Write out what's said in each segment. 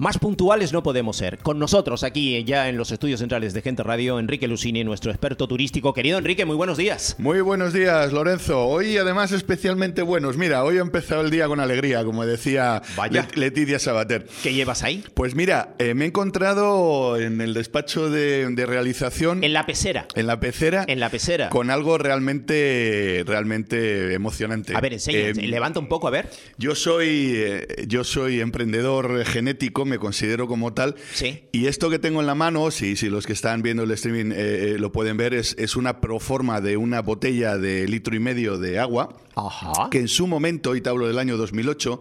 Más puntuales no podemos ser. Con nosotros aquí ya en los estudios centrales de Gente Radio, Enrique Lucini, nuestro experto turístico. Querido Enrique, muy buenos días. Muy buenos días, Lorenzo. Hoy además especialmente buenos. Mira, hoy he empezado el día con alegría, como decía Vaya. Let- Leticia Sabater. ¿Qué llevas ahí? Pues mira, eh, me he encontrado en el despacho de, de realización, En la pecera. en la pecera, En la pecera. con algo realmente, realmente emocionante. A ver, enseña, Eh, levanta un poco, a ver. Yo soy, eh, yo soy emprendedor genético, me considero como tal. Sí. Y esto que tengo en la mano, si, si los que están viendo el streaming eh, eh, lo pueden ver, es, es una proforma de una botella de litro y medio de agua. Ajá. Que en su momento, y te hablo del año 2008,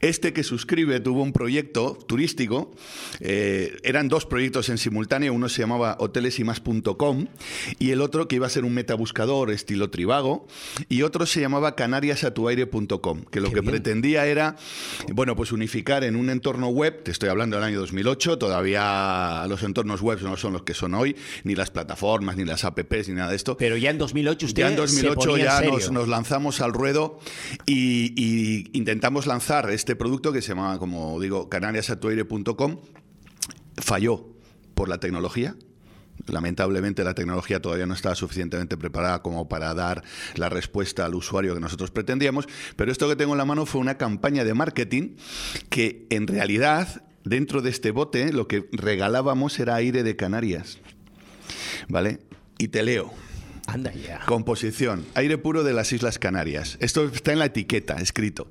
este que suscribe tuvo un proyecto turístico. eh, eran dos proyectos en simultáneo. Uno se llamaba hotelesymas.com y el otro que iba a ser un metabuscador estilo Trivago. Y otro se llamaba canariasatuaire.com, que lo Qué que bien. pretendía era, bueno, pues unificar en un entorno web. Te estoy hablando del año 2008. Todavía los entornos web no son los que son hoy, ni las plataformas, ni las apps, ni nada de esto. Pero ya en 2008 usted Ya en se 2008 ponía en ya serio. nos, nos lanzamos al ruedo y, intentamos lanzar este producto que se llama, como digo, canariasatuaire.com. Falló por la tecnología. Lamentablemente la tecnología todavía no estaba suficientemente preparada como para dar la respuesta al usuario que nosotros pretendíamos, pero esto que tengo en la mano fue una campaña de marketing que en realidad dentro de este bote lo que regalábamos era aire de Canarias. ¿Vale? Y te leo. Composición. Aire puro de las Islas Canarias. Esto está en la etiqueta, escrito.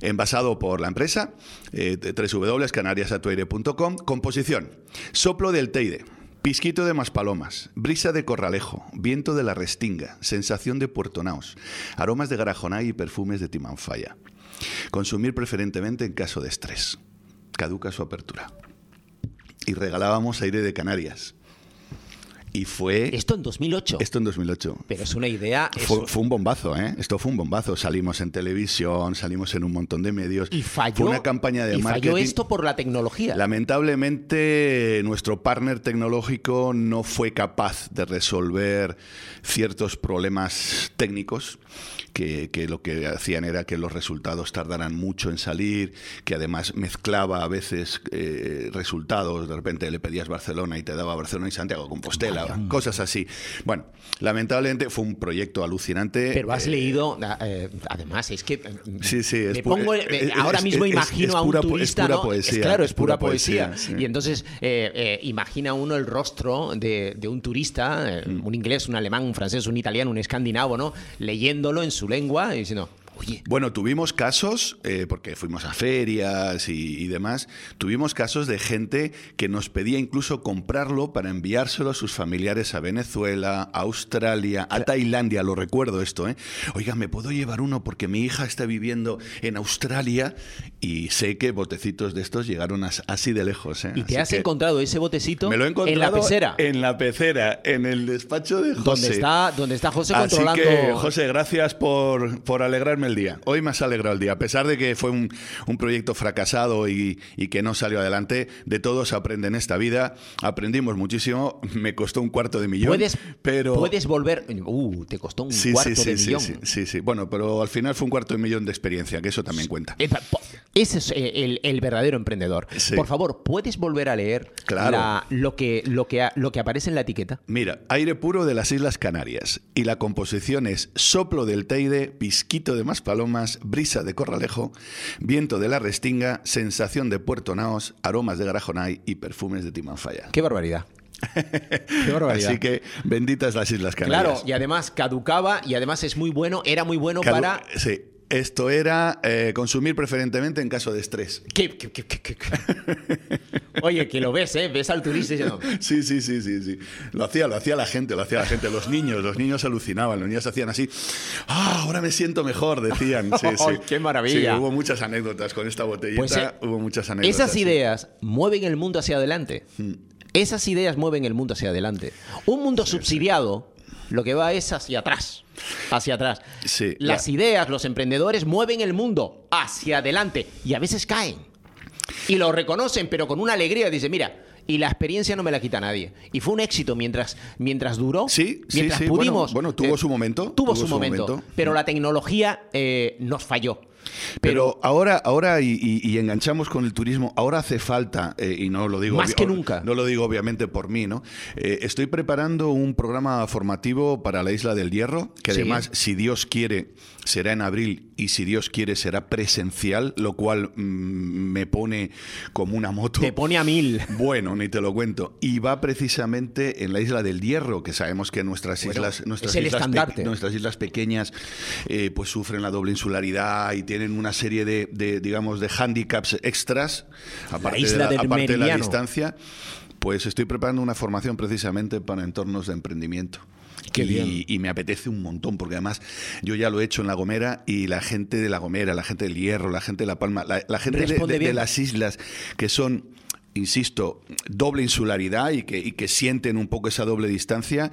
Envasado por la empresa, eh, www.canariasatuaire.com. Composición. Soplo del Teide. Pisquito de Maspalomas, brisa de Corralejo, viento de la Restinga, sensación de Puerto Naos, aromas de Garajonay y perfumes de Timanfaya. Consumir preferentemente en caso de estrés. Caduca su apertura. Y regalábamos aire de Canarias. Y fue... Esto en 2008. Esto en 2008. Pero es una idea. Fue, fue un bombazo, ¿eh? Esto fue un bombazo. Salimos en televisión, salimos en un montón de medios. y falló. Fue una campaña de y marketing. falló esto por la tecnología. Lamentablemente, nuestro partner tecnológico no fue capaz de resolver ciertos problemas técnicos que, que lo que hacían era que los resultados tardaran mucho en salir, que además mezclaba a veces eh, resultados. De repente le pedías Barcelona y te daba Barcelona y Santiago Compostela, Vaya. cosas así. Bueno, lamentablemente fue un proyecto alucinante. Pero has Eh, leído, eh, además, es que eh, Sí, sí, es me pongo, es- eh, es- ahora mismo es- imagino a un pura turista, pura ¿no? poesía, claro, es pura, pura poesía. poesía, sí. Y entonces eh, eh, imagina uno el rostro de, de un turista, eh, Mm. un inglés, un alemán, un francés, un italiano, un escandinavo, ¿no? Leyéndolo en su lengua y diciendo, oye, Bueno, tuvimos casos, eh, porque fuimos a ferias y, y demás, tuvimos casos de gente que nos pedía incluso comprarlo para enviárselo a sus familiares a Venezuela, a Australia, a Tailandia, lo recuerdo esto, ¿eh? Oiga, ¿me puedo llevar uno porque mi hija está viviendo en Australia? Y sé que botecitos de estos llegaron as- así de lejos, ¿eh? ¿y te Así has que encontrado ese botecito Me lo he encontrado en la pecera? En la pecera, en el despacho de José. donde está, donde está José Así controlando. que, José, gracias por, por alegrarme el día. Hoy me has alegrado el día. A pesar de que fue un, un proyecto fracasado y, y que no salió adelante, de todo se aprende en esta vida. Aprendimos muchísimo. Me costó un cuarto de millón. Puedes, pero... puedes volver. Uh, te costó un Sí, cuarto sí, sí, de millón. sí, sí. Bueno, pero al final fue un cuarto de millón de experiencia, que eso también cuenta. Ese es eh, el, el verdadero emprendedor. Por favor, ¿puedes volver a leer Claro. la- lo, que, lo, que, lo que aparece en la etiqueta? Mira, aire puro de las Islas Canarias. Y la composición es soplo del Teide, pisquito de Maspalomas, brisa de Corralejo, viento de la Restinga, sensación de Puerto Naos, aromas de Garajonay y perfumes de Timanfaya. ¡Qué barbaridad! ¡Qué barbaridad! Así que benditas las Islas Canarias. claro, y además caducaba y además es muy bueno, era muy bueno Cadu- para... Sí, esto era eh, consumir preferentemente en caso de estrés. ¿Qué-? Oye, que lo ves, ¿eh? Ves al turista diciendo... Sí, sí, sí, sí, sí. Lo hacía, lo hacía la gente, lo hacía la gente. Los niños, los niños alucinaban, los niños hacían así. ¡Ah, ahora me siento mejor! Decían. Sí, sí. ¡Ay, qué maravilla! Sí, hubo muchas anécdotas con esta botellita. Pues, eh, hubo muchas anécdotas. Esas sí. ideas mueven el mundo hacia adelante. Esas ideas mueven el mundo hacia adelante. Un mundo subsidiado lo que va es hacia atrás. Hacia atrás. Sí, Las la- ideas, los emprendedores mueven el mundo hacia adelante y a veces caen. Y lo reconocen, pero con una alegría. Dice, mira, y la experiencia no me la quita nadie. Y fue un éxito mientras, mientras duró. Sí, sí, mientras sí. Bueno, pudimos. bueno, tuvo su momento, Tuvo, tuvo su, su momento, momento. Pero la tecnología eh, nos falló. Pero, ahora, ahora y, y- y enganchamos con el turismo, ahora hace falta, eh, y no lo digo Más que nunca. No lo digo obviamente por mí, ¿no? Eh, estoy preparando un programa formativo para la Isla del Hierro, que Sí. además, si Dios quiere, será en abril y si Dios quiere, será presencial, lo cual mm, me pone como una moto. Te pone a mil. Bueno, ni te lo cuento. Y va precisamente en la isla del Hierro, que sabemos que nuestras Bueno, islas, nuestras islas, pe- estandarte. nuestras islas pequeñas, eh, pues sufren la doble insularidad y tienen una serie de, de, digamos, de handicaps extras, aparte, isla de, la, del aparte de la distancia. Pues estoy preparando una formación precisamente para entornos de emprendimiento. Qué y, bien. y me apetece un montón, porque además yo ya lo he hecho en La Gomera y la gente de La Gomera, la gente del Hierro, la gente de La Palma, la, la gente de- las islas que son insisto, doble insularidad y que, y que sienten un poco esa doble distancia,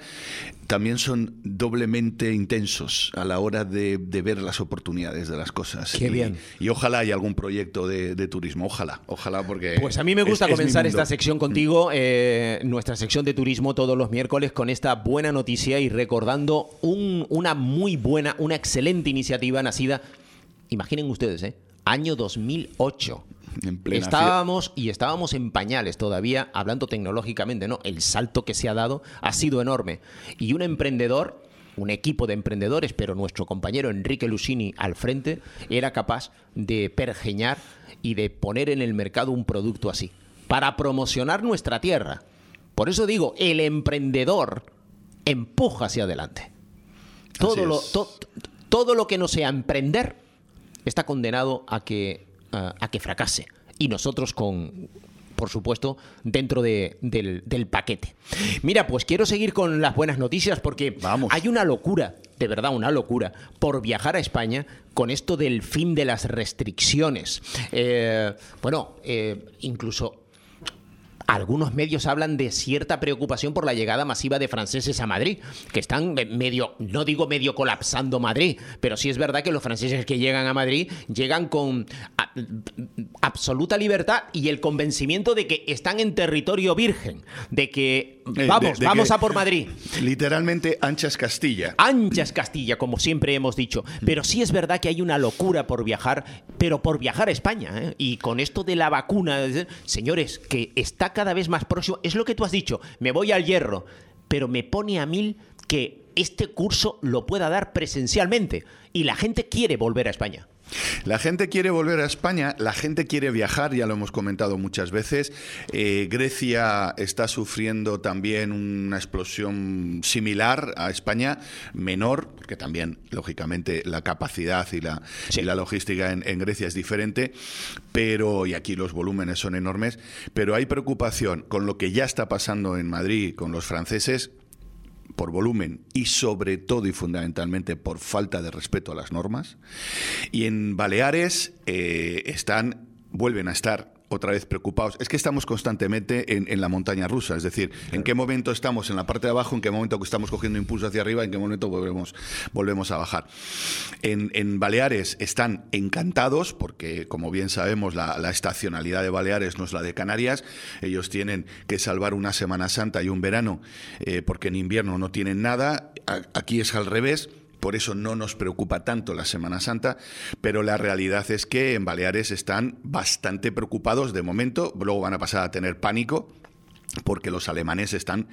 también son doblemente intensos a la hora de, de ver las oportunidades de las cosas. Qué y, bien. Y ojalá haya algún proyecto de, de turismo, ojalá, ojalá, porque... Pues a mí me gusta es comenzar esta sección contigo, eh, nuestra sección de turismo todos los miércoles con esta buena noticia y recordando un- una muy buena, una excelente iniciativa nacida, imaginen ustedes, ¿eh? año 2008. En plena Estábamos y estábamos en pañales todavía, hablando tecnológicamente, ¿no? El salto que se ha dado ha sido enorme. Y un emprendedor, un equipo de emprendedores, pero nuestro compañero Enrique Lucini al frente, era capaz de pergeñar y de poner en el mercado un producto así, para promocionar nuestra tierra. Por eso digo, el emprendedor empuja hacia adelante. Todo lo, to- todo lo que no sea emprender está condenado a que, a, a que fracase. Y nosotros con, por supuesto, dentro de- del, del paquete. Mira, pues quiero seguir con las buenas noticias porque Vamos. hay una locura, de verdad una locura, por viajar a España con esto del fin de las restricciones. Eh, bueno, eh, incluso algunos medios hablan de cierta preocupación por la llegada masiva de franceses a Madrid, que están me- medio, no digo medio colapsando Madrid, pero sí es verdad que los franceses que llegan a Madrid llegan con a- absoluta libertad y el convencimiento de que están en territorio virgen, de que Eh, vamos, de- de vamos que- a por Madrid. Literalmente anchas Castilla. Ancha es Castilla, como siempre hemos dicho. Pero sí es verdad que hay una locura por viajar, pero por viajar a España. ¿eh? Y con esto de la vacuna, eh, señores, que está cada vez más próximo, es lo que tú has dicho, me voy al hierro, pero me pone a mil que este curso lo pueda dar presencialmente. Y la gente quiere volver a España. La gente quiere volver a España, la gente quiere viajar, ya lo hemos comentado muchas veces. Eh, Grecia está sufriendo también una explosión similar a España, menor, porque también, lógicamente, la capacidad y la, Sí. y la logística en, en Grecia es diferente, pero, y aquí los volúmenes son enormes, pero hay preocupación con lo que ya está pasando en Madrid con los franceses por volumen y sobre todo y fundamentalmente por falta de respeto a las normas. Y en Baleares eh, están, vuelven a estar otra vez preocupados. Es que estamos constantemente en, la montaña rusa, es decir, en qué momento estamos en la parte de abajo, en qué momento estamos cogiendo impulso hacia arriba, en qué momento volvemos, volvemos a bajar. En, Baleares están encantados porque, como bien sabemos, la, estacionalidad de Baleares no es la de Canarias. Ellos tienen que salvar una Semana Santa y un verano eh, porque en invierno no tienen nada. Aquí es al revés. Por eso no nos preocupa tanto la Semana Santa, pero la realidad es que en Baleares están bastante preocupados de momento, luego van a pasar a tener pánico, porque los alemanes están,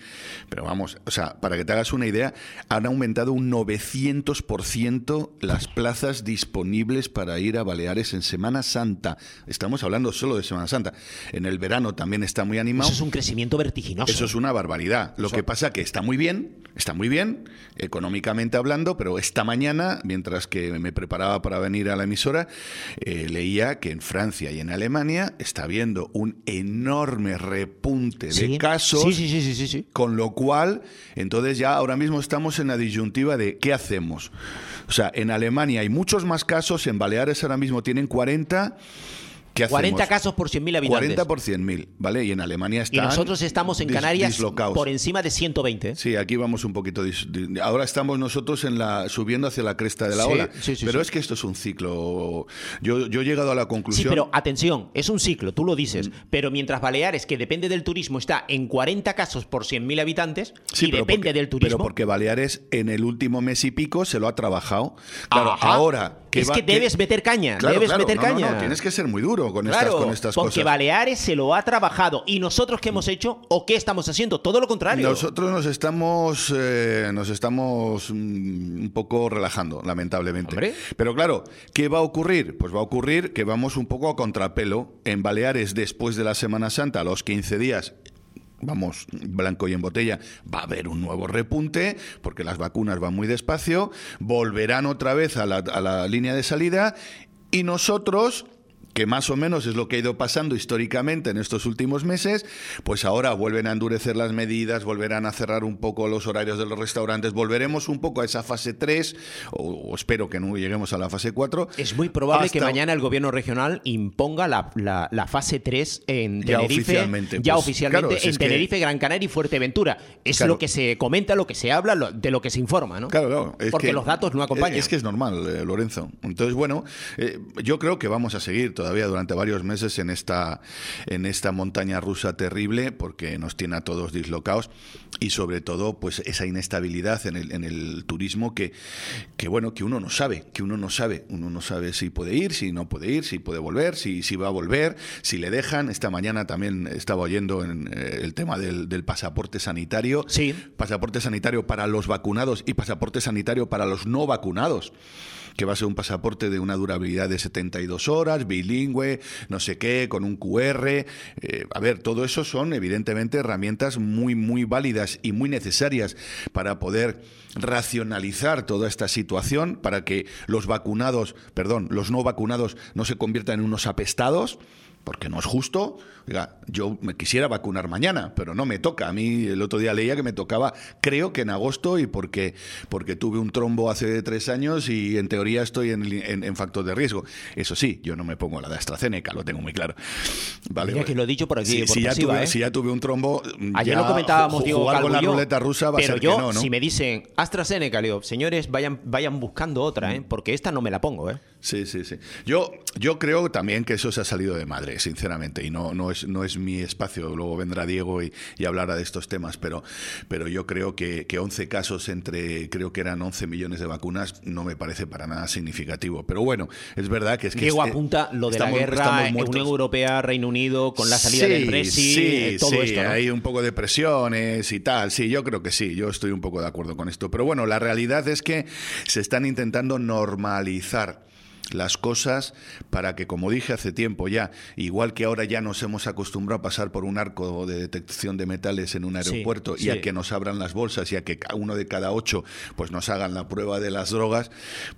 pero vamos, o sea, para que te hagas una idea, han aumentado un 900% las plazas disponibles para ir a Baleares en Semana Santa. Estamos hablando solo de Semana Santa. En el verano también está muy animado. Eso es un crecimiento vertiginoso. Eso es una barbaridad. Lo que pasa que está muy bien, está muy bien, económicamente hablando, pero esta mañana, mientras que me preparaba para venir a la emisora, eh, leía que en Francia y en Alemania está habiendo un enorme repunte de Sí. Casos. Sí, sí. Con lo cual, entonces ya ahora mismo estamos en la disyuntiva de ¿qué hacemos? O sea, en Alemania hay muchos más casos, en Baleares ahora mismo tienen 40. ¿Qué hacemos? 40 casos por 100.000 habitantes. 40 por 100.000, ¿vale? Y en Alemania Y están nosotros estamos en Canarias dislocados. por encima de 120. ¿eh? Sí, aquí vamos un poquito. Ahora estamos nosotros en la subiendo hacia la cresta de la Sí, ola. sí, sí, pero sí. es que esto es un ciclo. Yo, yo he llegado a la Sí, conclusión. pero atención, es un ciclo, tú lo dices. Mm. Pero mientras Baleares, que depende del turismo, está en 40 casos por 100.000 habitantes Sí, y pero depende porque- del turismo. Pero porque Baleares en el último mes y pico se lo ha trabajado. Claro, Ajá. ahora es va- que debes meter caña, Claro, debes claro, meter no, no, caña. no, tienes que ser muy duro con Claro, estas, con estas porque cosas. Baleares se lo ha trabajado. ¿Y nosotros qué hemos hecho o qué estamos haciendo? Todo lo contrario. Nosotros nos estamos, eh, nos estamos mm, un poco relajando, lamentablemente. Hombre. Pero claro, ¿qué va a ocurrir? Pues va a ocurrir que vamos un poco a contrapelo. En Baleares, después de la Semana Santa, a los 15 días, vamos, blanco y en botella, va a haber un nuevo repunte, porque las vacunas van muy despacio, volverán otra vez a la, a la línea de salida y nosotros que más o menos es lo que ha ido pasando históricamente en estos últimos meses, pues ahora vuelven a endurecer las medidas, volverán a cerrar un poco los horarios de los restaurantes, volveremos un poco a esa fase 3, o, o espero que no lleguemos a la fase 4. Es muy probable que mañana el gobierno regional imponga la, la- la fase 3 en Ya Tenerife. oficialmente, ya pues, oficialmente claro, en es que- Tenerife, Gran Canaria y Fuerteventura. Es Claro. lo que se comenta, lo que se habla, lo- de lo que se informa, ¿no? Claro, claro. es Porque que- los datos no acompañan. Es que es normal, eh, Lorenzo. Entonces, bueno, eh, yo creo que vamos a seguir todavía durante varios meses en esta, en esta montaña rusa terrible, porque nos tiene a todos dislocados y sobre todo, pues esa inestabilidad en el, en el turismo que, que, bueno, que uno no sabe, que uno no sabe. Uno no sabe si puede ir, si no puede ir, si puede volver, si, si va a volver, si le dejan. Esta mañana también estaba oyendo en, eh, el tema del, del pasaporte sanitario Sí. pasaporte sanitario para los vacunados y pasaporte sanitario para los no vacunados que va a ser un pasaporte de una durabilidad de 72 horas, bilingüe, no sé qué, con un QR. Eh, a ver, todo eso son evidentemente herramientas muy, muy válidas y muy necesarias para poder racionalizar toda esta situación, para que los vacunados, perdón, los no vacunados no se conviertan en unos apestados porque no es justo. Oiga, yo me quisiera vacunar mañana, pero no me toca. A mí el otro día leía que me tocaba, creo que en agosto, y porque, porque tuve un trombo hace tres años y en teoría estoy en, en- en factor de riesgo. Eso sí, yo no me pongo la de AstraZeneca, lo tengo muy claro. Vale, Mira que lo he dicho por aquí, Si, por si ya pasiva, tuve, ¿eh? si ya tuve un trombo, Ayer ya lo comentábamos, jugar con la yo, ruleta rusa va a ser yo, que no, ¿no? si me dicen AstraZeneca, le digo, señores, vayan, vayan buscando otra, ¿eh? porque esta no me la pongo. ¿eh? Sí, sí, sí. Yo, yo creo también que eso se ha salido de madre, sinceramente, y no, no, es, no es mi espacio. Luego vendrá Diego y, y hablará de estos temas, pero, pero yo creo que, que 11 casos entre, creo que eran 11 millones de vacunas, no me parece para nada significativo. Pero bueno, es verdad que es que... Diego este- apunta lo de estamos- la guerra, estamos Unión. Europea, Reino Unido, con la salida Sí, del Brexit, sí, eh, todo sí, esto. ¿no? hay un poco de presiones y tal. Sí, yo creo que sí, yo estoy un poco de acuerdo con esto. Pero bueno, la realidad es que se están intentando normalizar las cosas para que, como dije hace tiempo ya, igual que ahora ya nos hemos acostumbrado a pasar por un arco de detección de metales en un Sí, aeropuerto y sí. a que nos abran las bolsas y a que uno de cada ocho pues nos hagan la prueba de las drogas,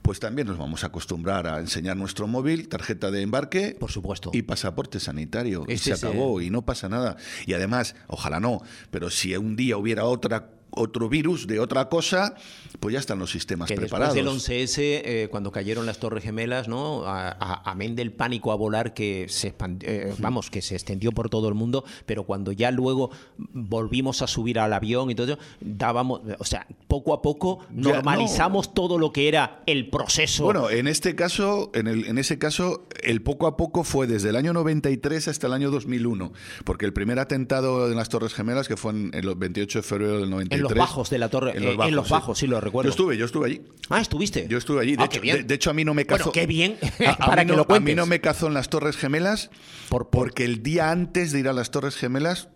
pues también nos vamos a acostumbrar a enseñar nuestro móvil, tarjeta de embarque Por supuesto. y pasaporte sanitario. y se acabó y no pasa nada. Y además, ojalá no, pero si un día hubiera otra otro virus de otra cosa, pues ya están los sistemas que preparados. después del 11S, eh, cuando cayeron las Torres Gemelas, ¿no? A- a- Amén del pánico a volar que se expand- eh, vamos, que se extendió por todo el mundo, pero cuando ya luego volvimos a subir al avión y todo eso, dábamos, o sea, poco a poco Ya, normalizamos todo lo que era el proceso. Bueno, en este caso, en, el, en ese caso, el poco a poco fue desde el año 93 hasta el año 2001, porque el primer atentado en las Torres Gemelas, que fue en, el 28 de febrero del 93. En los bajos de la torre, eh, en los bajos, sí, lo recuerdo. Yo estuve, yo estuve allí. Ah, estuviste. Yo estuve allí. De, Ah, hecho, qué bien. de- de hecho, a mí no me Bueno, cazó. qué bien, A- para mí que no- lo A mí cuentes. no me cazó en las Torres Gemelas Por- por- porque el día antes de ir a las Torres Gemelas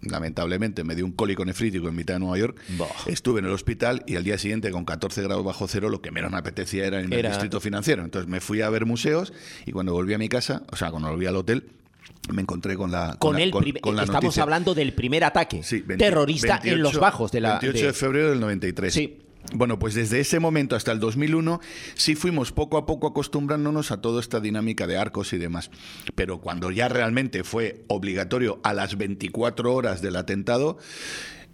lamentablemente me dio un cólico nefrítico en mitad de Nueva York. Estuve en el hospital y al día siguiente con 14 grados bajo cero lo que menos me apetecía era en el Era- distrito financiero. Entonces me fui a ver museos y cuando volví a mi casa, o sea, cuando volví al hotel, me encontré con la con el prim- con la estamos noticia. hablando del primer ataque Sí, 20 terrorista en 28 los bajos de la 28 de- de febrero del 93. Sí. Bueno, pues desde ese momento hasta el 2001 sí fuimos poco a poco acostumbrándonos a toda esta dinámica de arcos y demás. Pero cuando ya realmente fue obligatorio a las 24 horas del atentado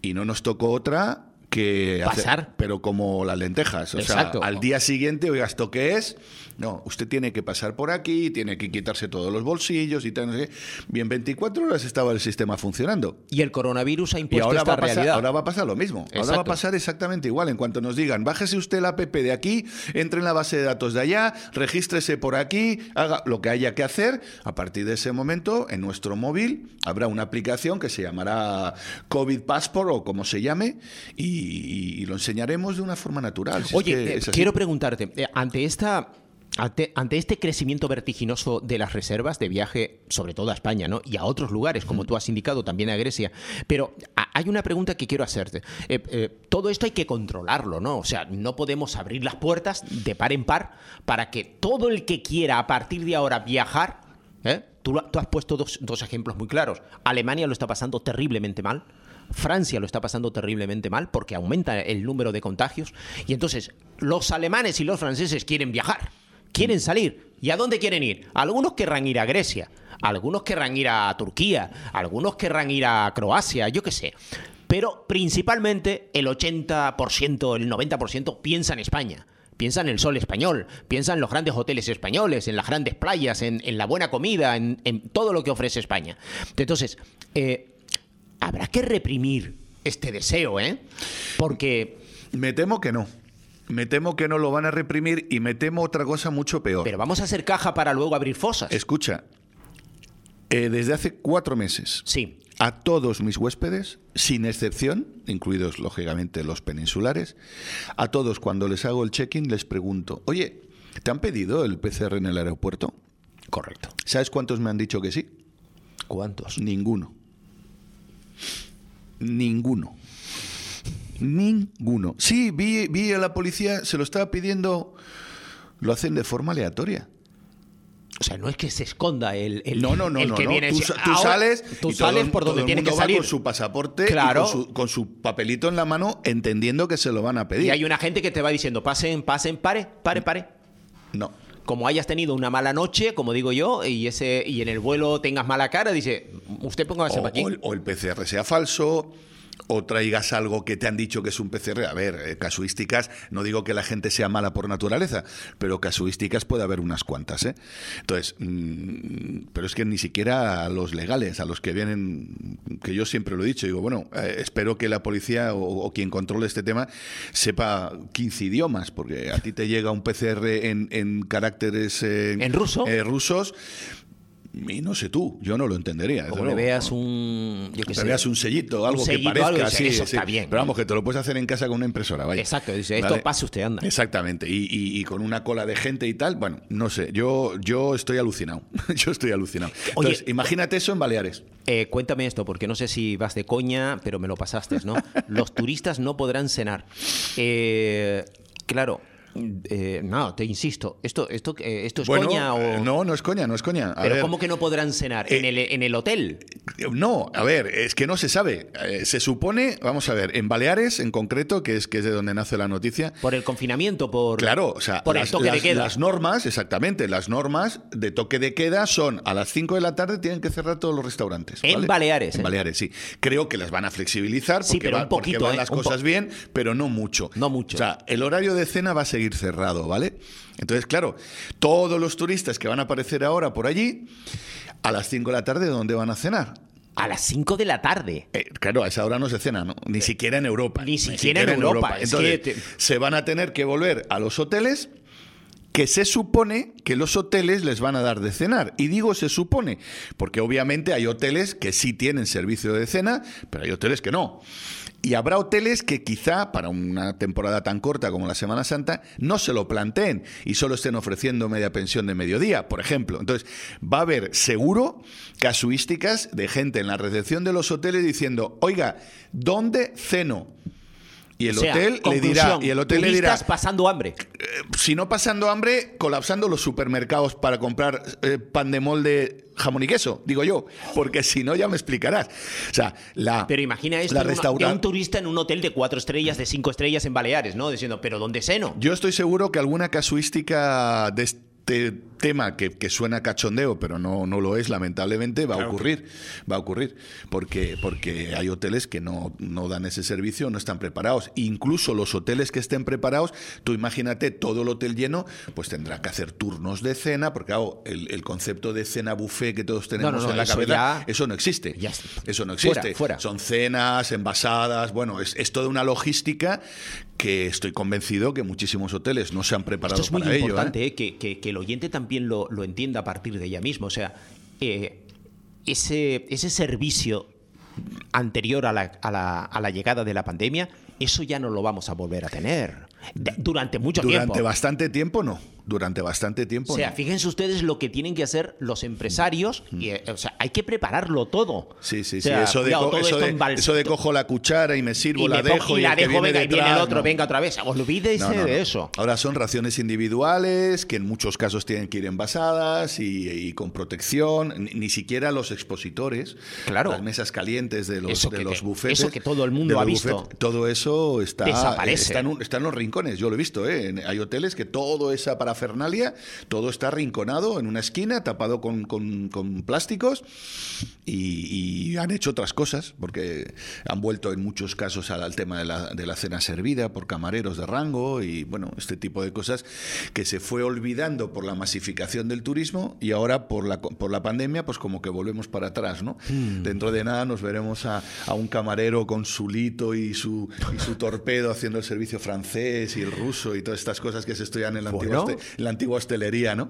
y no nos tocó otra que hacer- Pasar. pero como las lentejas, o Exacto. sea, al día siguiente, oiga, ¿esto qué es? No, usted tiene que pasar por aquí, tiene que quitarse todos los bolsillos y tal, no sé qué. Bien, 24 horas estaba el sistema funcionando. y el coronavirus ha Y impuesto ahora esta va, a pasar, realidad ahora va a pasar lo mismo. Ahora va a pasar exactamente igual. En cuanto nos digan, bájese usted la app de aquí, entre en la base de datos de allá, regístrese por aquí, haga lo que haya que hacer. A partir de ese momento, en nuestro móvil habrá una aplicación que se llamará COVID Passport o como se llame y, y lo enseñaremos de una forma natural. Si es Oye, que eh, quiero preguntarte, eh, ante esta ante, ante este crecimiento vertiginoso de las reservas de viaje, sobre todo a España, ¿no? Y a otros lugares, como tú has indicado, también a Grecia. Pero a- hay una pregunta que quiero hacerte. Eh, eh, todo esto hay que controlarlo, ¿no? O sea, no podemos abrir las puertas de par en par para que todo el que quiera a partir de ahora viajar, ¿eh? tú, tú has puesto dos, dos ejemplos muy claros. Alemania lo está pasando terriblemente mal. Francia lo está pasando terriblemente mal porque aumenta el número de contagios. Y entonces los alemanes y los franceses quieren viajar, quieren salir. ¿Y a dónde quieren ir? Algunos querrán ir a Grecia, algunos querrán ir a Turquía, algunos querrán ir a Croacia, yo qué sé. Pero principalmente el 80%, el 90% piensa en España. Piensa en el sol español, piensa en los grandes hoteles españoles, en las grandes playas, en, la buena comida, en, en todo lo que ofrece España. Entonces, eh, habrá que reprimir este deseo, ¿eh? Porque, Me temo que no. Me temo que no lo van a reprimir y me temo otra cosa mucho peor. pero vamos a hacer caja para luego abrir fosas. Escucha, eh, desde hace cuatro meses, Sí, a todos mis huéspedes, sin excepción, incluidos lógicamente los peninsulares, a todos cuando les hago el check-in les pregunto, oye, ¿te han pedido el PCR en el aeropuerto? correcto. ¿Sabes cuántos me han dicho que sí? ¿Cuántos? Ninguno. Ninguno. Ninguno. Sí, vi, vi a la policía, se lo estaba pidiendo, lo hacen de forma aleatoria. O sea, no es que se esconda el, el, No, no, no, el no. que no. viene Tú, a sa- decir, tú "Ahora sales, tú y todo sales el- por todo donde el tienes que va salir. con su pasaporte Claro. y con su, con su papelito en la mano, entendiendo que se lo van a pedir. Y hay una gente que te va diciendo, pasen, pasen, pare, pare, pare. No. Como hayas tenido una mala noche, como digo yo, y ese y en el vuelo tengas mala cara, dice, usted póngase para aquí. o el, o el PCR sea falso, o traigas algo que te han dicho que es un PCR. A ver, eh, casuísticas, no digo que la gente sea mala por naturaleza, pero casuísticas puede haber unas cuantas. ¿eh? Entonces, mm, pero es que ni siquiera a los legales, a los que vienen, que yo siempre lo he dicho, digo, bueno, eh, espero que la policía o, o quien controle este tema sepa 15 idiomas, porque a ti te llega un PCR en, en caracteres eh, ¿En ruso? eh, rusos. Y no sé tú, yo no lo entendería. Como le veas un. Yo Te sé. veas un sellito, algo sellito, que parezca así. eso sí. está bien. Pero vamos, que te lo puedes hacer en casa con una impresora, vaya. Exacto, dice, esto pase usted, anda. Exactamente. Y, y- y con una cola de gente y tal, bueno, no sé, yo, yo estoy alucinado. yo estoy alucinado. Oye, Entonces, imagínate eso en Baleares. Eh, cuéntame esto, porque no sé si vas de coña, pero me lo pasaste, ¿no? Los turistas no podrán cenar. Eh, claro, eh, no, te insisto, ¿esto, esto, eh, esto es bueno, coña o...? eh, no, no es coña, no es coña. A ¿Pero ver, cómo que no podrán cenar? ¿En, el, ¿En el hotel? No, a ver, es que no se sabe. Eh, se supone, vamos a ver, en Baleares en concreto, que es, que es de donde nace la noticia, ¿Por el confinamiento? ¿Por, Claro, o sea, por el las, toque de queda? las normas, exactamente, las normas de toque de queda son a las 5 de la tarde tienen que cerrar todos los restaurantes. En ¿vale? Baleares, En. Baleares, sí. Creo que las van a flexibilizar Sí, porque, pero va- un porque poquito, van las cosas bien, pero no mucho. No mucho. O sea, el horario de cena va a seguir cerrado, ¿vale? Entonces, claro, todos los turistas que van a aparecer ahora por allí, a las 5 de la tarde, ¿dónde van a cenar? A las 5 de la tarde. Eh, claro, a esa hora no se cena, ¿no? Ni siquiera en Europa. Ni siquiera en Europa, es Entonces, que te- se van a tener que volver a los hoteles que se supone que los hoteles les van a dar de cenar. Y digo se supone, porque obviamente hay hoteles que sí tienen servicio de cena, pero hay hoteles que no. Y habrá hoteles que quizá para una temporada tan corta como la Semana Santa no se lo planteen y solo estén ofreciendo media pensión de mediodía, por ejemplo. Entonces, va a haber seguro casuísticas de gente en la recepción de los hoteles diciendo, oiga, ¿dónde ceno? Y el O sea, hotel le dirá, y el hotel le dirá, pasando hambre. eh, si no pasando hambre, colapsando los supermercados para comprar eh, pan de molde, jamón y queso, digo yo, porque si no ya me explicarás. O sea, la Pero imagina esto la de, una- de restauran- un turista en un hotel de cuatro estrellas, de cinco estrellas en Baleares, ¿no? Diciendo, ¿pero dónde ceno? Yo estoy seguro que alguna casuística de este tema que, que suena cachondeo, pero no, no lo es, lamentablemente, va a ocurrir. Va a ocurrir. Porque, porque hay hoteles que no, no dan ese servicio, no están preparados. Incluso los hoteles que estén preparados, tú imagínate todo el hotel lleno, pues tendrá que hacer turnos de cena, porque claro, el, el concepto de cena buffet que todos tenemos no, no, en la eso cabeza, ya- eso no existe. Ya. Eso no existe. fuera. Son cenas, envasadas, bueno, es, es toda una logística que estoy convencido que muchísimos hoteles no se han preparado Esto es muy para ello. ¿eh? ¿eh? que, que- que el oyente también lo, lo entienda a partir de ella misma. O sea, eh, ese, ese servicio anterior a la, a la- a la llegada de la pandemia, eso ya no lo vamos a volver a tener. De- durante mucho Durante tiempo. bastante tiempo no. Durante bastante tiempo O sea, no. fíjense ustedes lo que tienen que hacer los empresarios. Y, eh, o sea, hay que prepararlo todo. Sí, sí, O sí. sea, eso, de, cuidado, eso, de, eso de cojo la cuchara y me sirvo, y la me dejo y la el que dejo, viene venga, y viene el detrás, otro, no. venga otra vez. Olvídese No, de eso. Ahora son raciones individuales que en muchos casos tienen que ir envasadas y, y con protección. Ni, ni siquiera los expositores, Claro. las mesas calientes de los, Eso de los te- bufetes. eso que todo el mundo ha visto. bufetes, todo eso está, Desaparece. está, en, un- está en los rincones. Yo lo he visto. ¿eh? Hay hoteles que todo esa parafernalia, todo está rinconado en una esquina, tapado con, con- con plásticos y, y han hecho otras cosas, porque han vuelto en muchos casos al, al tema de la, de la cena servida por camareros de rango y bueno, este tipo de cosas que se fue olvidando por la masificación del turismo y ahora por la, por la pandemia, pues como que volvemos para atrás, ¿no? Dentro de nada nos veremos a, a un camarero con su lito y su, y su torpedo haciendo el servicio francés y el ruso y todas estas cosas que se estudian en la, Bueno. antigua, la antigua hostelería, ¿no?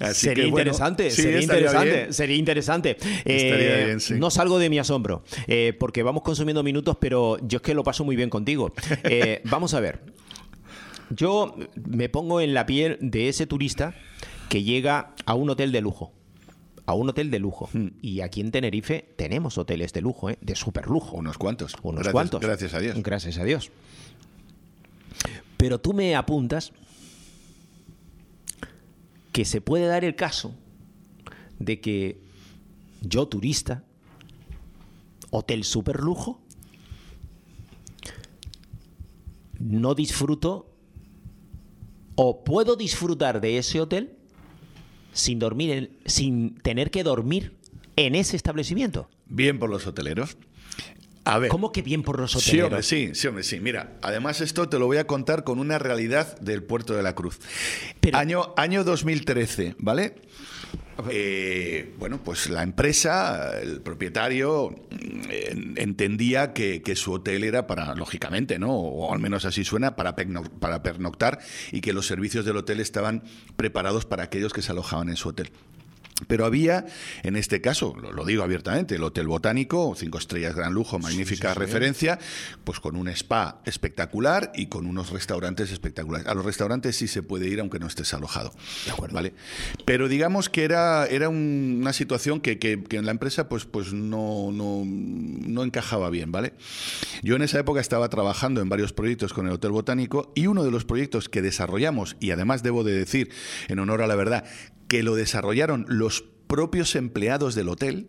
Así sería que, bueno, interesante, sí, sería interesante, bien. sería interesante. Estaría Eh, bien, sí. No salgo de mi asombro, eh, porque vamos consumiendo minutos, pero yo es que lo paso muy bien contigo. Eh, vamos a ver. Yo me pongo en la piel de ese turista que llega a un hotel de lujo. A un hotel de lujo. Hmm. Y aquí en Tenerife tenemos hoteles de lujo, ¿eh? de super lujo. Unos cuantos. Unos Gracias- cuantos. Gracias a Dios. Gracias a Dios. Pero tú me apuntas que se puede dar el caso de que yo, turista, hotel super lujo, no disfruto o puedo disfrutar de ese hotel sin dormir en- sin tener que dormir en ese establecimiento. Bien por los hoteleros. A ver. ¿Cómo que bien por los Sí, hoteleros? hombre, sí, sí, hombre, sí. Mira, además esto te lo voy a contar con una realidad del puerto de la Cruz. Pero- año, año 2013, ¿vale? Eh, bueno, pues la empresa, el propietario, entendía que, que su hotel era para, lógicamente, ¿no? O al menos así suena, para pernoctar y que los servicios del hotel estaban preparados para aquellos que se alojaban en su hotel. Pero había, en este caso, lo, lo digo abiertamente, el Hotel Botánico, cinco estrellas, gran lujo, magnífica referencia, pues con un spa espectacular y con unos restaurantes espectaculares. A los restaurantes sí se puede ir aunque no estés alojado. De acuerdo. ¿Vale? Pero digamos que era, era un- una situación que, que- que en la empresa pues, pues no, no, no encajaba bien, ¿vale? Yo en esa época estaba trabajando en varios proyectos con el Hotel Botánico y uno de los proyectos que desarrollamos, y además debo de decir, en honor a la verdad, que lo desarrollaron los propios empleados del hotel,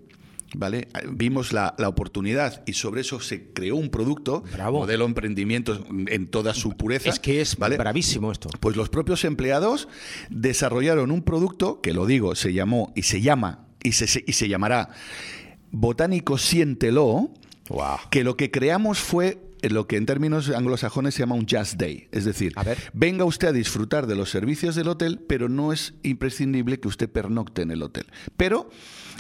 ¿Vale? Vimos la, la oportunidad y sobre eso se creó un producto, Bravo. modelo emprendimiento en toda su pureza. Es que es ¿vale? bravísimo esto. Pues los propios empleados desarrollaron un producto que lo digo, se llamó y se llama y se, y se llamará Botánico Siéntelo, Wow. que lo que creamos fue lo que en términos anglosajones se llama un just day, es decir, A ver. venga usted a disfrutar de los servicios del hotel, pero no es imprescindible que usted pernocte en el hotel. Pero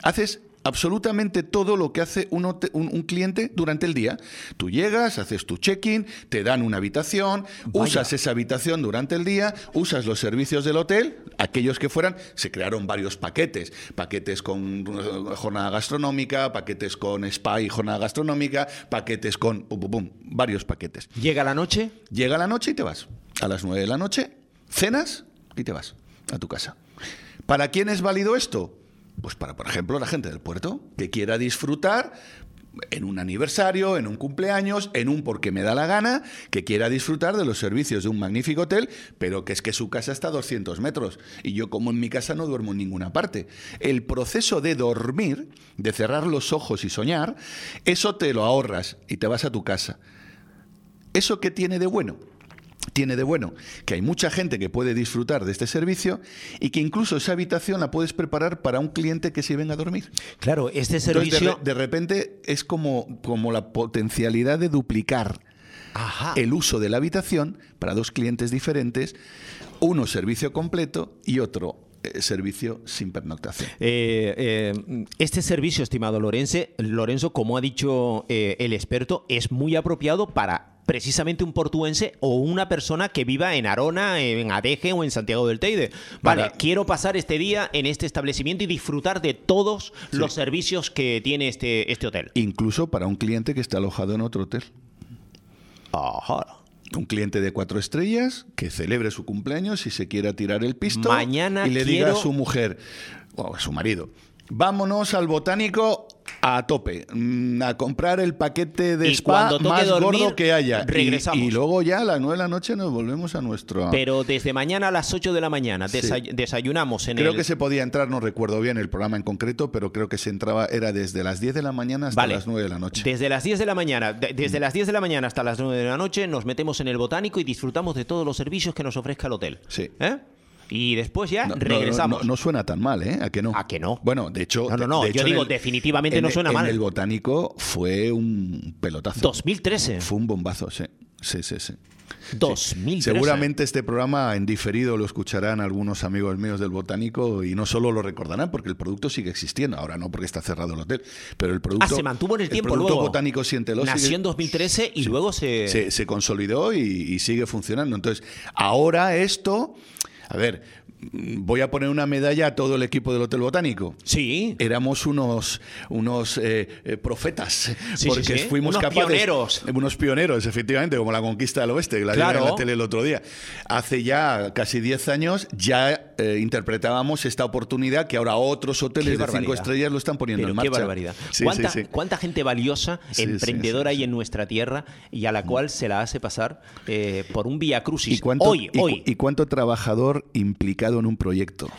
haces absolutamente todo lo que hace un, hote- un- un cliente durante el día. Tú llegas, haces tu check-in, te dan una habitación, usas esa habitación durante el día, usas los servicios del hotel, aquellos que fueran, se crearon varios paquetes, paquetes con eh, jornada gastronómica, paquetes con spa y jornada gastronómica, paquetes con pum, pum, pum, varios paquetes. Llega la noche, Llega la noche y te vas. A las 9 de la noche, cenas y te vas a tu casa. ¿Para quién es válido esto? Pues para, por ejemplo, la gente del puerto, que quiera disfrutar en un aniversario, en un cumpleaños, en un porque me da la gana, que quiera disfrutar de los servicios de un magnífico hotel, pero que es que su casa está a 200 metros y yo como en mi casa no duermo en ninguna parte. El proceso de dormir, de cerrar los ojos y soñar, eso te lo ahorras y te vas a tu casa. ¿Eso qué tiene de bueno? Tiene de bueno que hay mucha gente que puede disfrutar de este servicio y que incluso esa habitación la puedes preparar para un cliente que se venga a dormir. claro, este Entonces, de, servicio... re- de repente es como, como la potencialidad de duplicar Ajá. el uso de la habitación para dos clientes diferentes, uno servicio completo y otro eh, servicio sin pernoctación. Eh, eh, este servicio, estimado Lorenzo, Lorenzo, como ha dicho eh, el experto, es muy apropiado para precisamente un portuense o una persona que viva en Arona, en Adeje o en Santiago del Teide. Vale, Para- quiero pasar este día en este establecimiento y disfrutar de todos los servicios que tiene este, este hotel. Incluso para un cliente que está alojado en otro hotel. Ajá. un cliente de cuatro estrellas que celebre su cumpleaños y se quiera tirar el pisto Mañana y le diga a su mujer o a su marido, vámonos al botánico a tope, mm, a comprar el paquete de Y spa más dormir, gordo que haya. Y- regresamos. Y, luego ya a las nueve de la noche nos volvemos a nuestro... Pero desde mañana a las 8 de la mañana Sí. desayunamos en Creo el... que se podía entrar, no recuerdo bien el programa en concreto, pero creo que se entraba, era desde las 10 de la mañana hasta Vale. las 9 de la noche. Desde las 10 de la mañana, de- desde las 10 de la mañana hasta las 9 de la noche nos metemos en el botánico y disfrutamos de todos los servicios que nos ofrezca el hotel. Sí. ¿Eh? Y después ya No, regresamos. No, no suena tan mal, ¿eh? ¿A que no? ¿A que no? Bueno, de hecho. No, no, no, yo digo, el- definitivamente no en- suena en mal. el botánico fue un pelotazo. 2013. Fue un bombazo, sí. Sí, sí, sí. 2013. Seguramente este programa en diferido lo escucharán algunos amigos míos del Botánico y no solo lo recordarán porque el producto sigue existiendo. Ahora no porque está cerrado el hotel, pero el producto. Ah, se mantuvo en el tiempo producto luego. Botánico Siéntelo Nació sigue- en 2013 y Sí. luego se... se, se consolidó y, y sigue funcionando. Entonces, ahora esto, a ver, voy a poner una medalla a todo el equipo del Hotel Botánico. Sí. Éramos unos, unos eh, eh, profetas, Sí, porque sí, sí. fuimos Unos capaces. pioneros. Unos pioneros, efectivamente, como la conquista del oeste, que la Claro. en la tele el otro día. Hace ya casi 10 años ya eh, interpretábamos esta oportunidad que ahora otros hoteles Qué de cinco barbaridad. estrellas lo están poniendo Pero en qué marcha. barbaridad. Sí, ¿Cuánta, sí, sí. cuánta gente valiosa, emprendedora hay en nuestra tierra y a la cual se la hace pasar eh, por un vía crucis? ¿Y cuánto, hoy, y hoy. y cuánto trabajador implicado en un proyecto?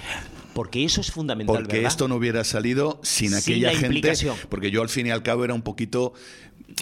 porque eso es fundamental, Porque ¿verdad? esto no hubiera salido sin Sin aquella la gente. Porque yo al fin y al cabo era un poquito,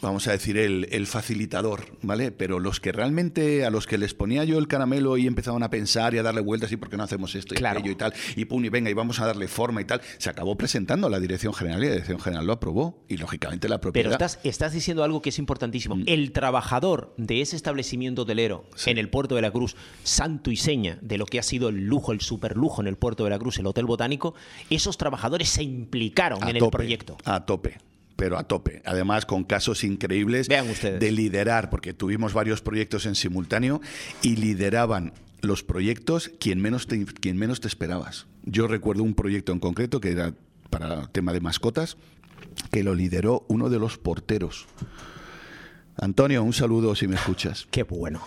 vamos a decir, el, el facilitador, ¿vale? Pero los que realmente, a los que les ponía yo el caramelo y empezaban a pensar y a darle vueltas, ¿y por qué no hacemos esto y Claro. aquello y tal? Y pum, y venga, y vamos a darle forma y tal. Se acabó presentando a la Dirección General y la Dirección General lo aprobó. Y lógicamente la propiedad. Pero estás, estás diciendo algo que es importantísimo. Mm. El trabajador de ese establecimiento hotelero Sí. en el puerto de la Cruz, santo y seña de lo que ha sido el lujo, el superlujo en el puerto de la Cruz, el Hotel Botánico, esos trabajadores se implicaron a en el proyecto. A tope. Pero a tope. Además, con casos increíbles Vean de liderar, porque tuvimos varios proyectos en simultáneo y lideraban los proyectos quien menos te, quien menos te esperabas. Yo recuerdo un proyecto en concreto que era para tema de mascotas, que lo lideró uno de los porteros. Antonio, un saludo si me escuchas. Qué bueno.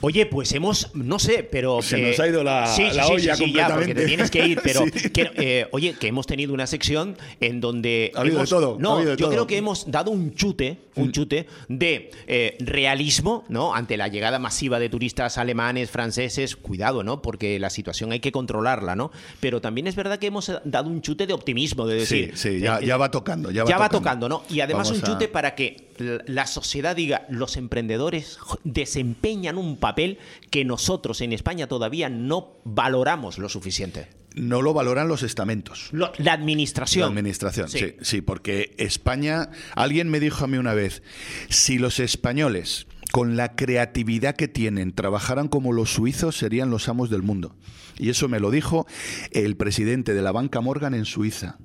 Oye, pues hemos, no sé, pero... Se nos ha ido la- sí, sí, la sí, olla sí, sí, ya, porque te completamente. tienes que ir, pero... Sí. que, eh, oye, que hemos tenido una sección en donde... Ha habido de todo, ha No, habido de yo todo. Mm. creo que hemos dado un chute, un chute de eh, realismo, ¿no? Ante la llegada masiva de turistas alemanes, franceses, cuidado, ¿no? Porque la situación hay que controlarla, ¿no? Pero también es verdad que hemos dado un chute de optimismo, de Sí, decir... sí, ya, eh, ya va tocando. Ya va, ya va tocando. tocando, ¿no? Y además Vamos un chute a- para que la sociedad diga, los emprendedores desempeñan un papel que nosotros en España todavía no valoramos lo suficiente. No lo valoran los estamentos. Lo- la administración. La administración, Sí. sí. sí, porque España, alguien me dijo a mí una vez, si los españoles con la creatividad que tienen trabajaran como los suizos serían los amos del mundo. Y eso me lo dijo el presidente de la banca Morgan en Suiza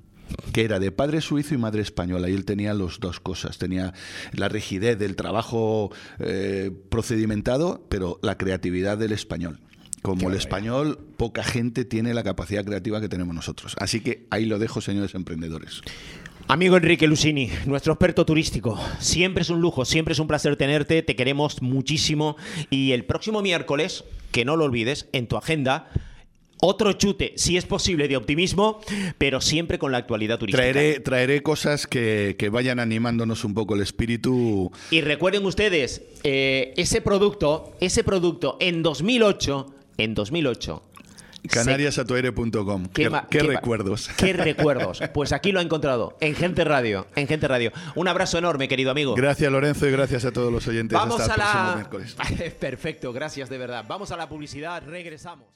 que era de padre suizo y madre española, y él tenía las dos cosas, tenía la rigidez del trabajo eh, procedimentado, pero la creatividad del español. Como el español, poca gente tiene la capacidad creativa que tenemos nosotros. Así que ahí lo dejo, señores emprendedores. Amigo Enrique Lucini, nuestro experto turístico, siempre es un lujo, siempre es un placer tenerte, te queremos muchísimo y el próximo miércoles, que no lo olvides, en tu agenda, otro chute, si es posible, de optimismo, pero siempre con la actualidad turística. Traeré, traeré cosas que, que vayan animándonos un poco el espíritu. Y recuerden ustedes, eh, ese producto, ese producto en 2008, en 2008. se- Canariasatuaire.com. Qué, qué ma- recuerdos. Qué recuerdos. Pues aquí lo ha encontrado, en Gente Radio, en Gente Radio. Un abrazo enorme, querido amigo. Gracias, Lorenzo, y gracias a todos los oyentes. Vamos Hasta a el próximo la... miércoles. Perfecto, gracias de verdad. Vamos a la publicidad, regresamos.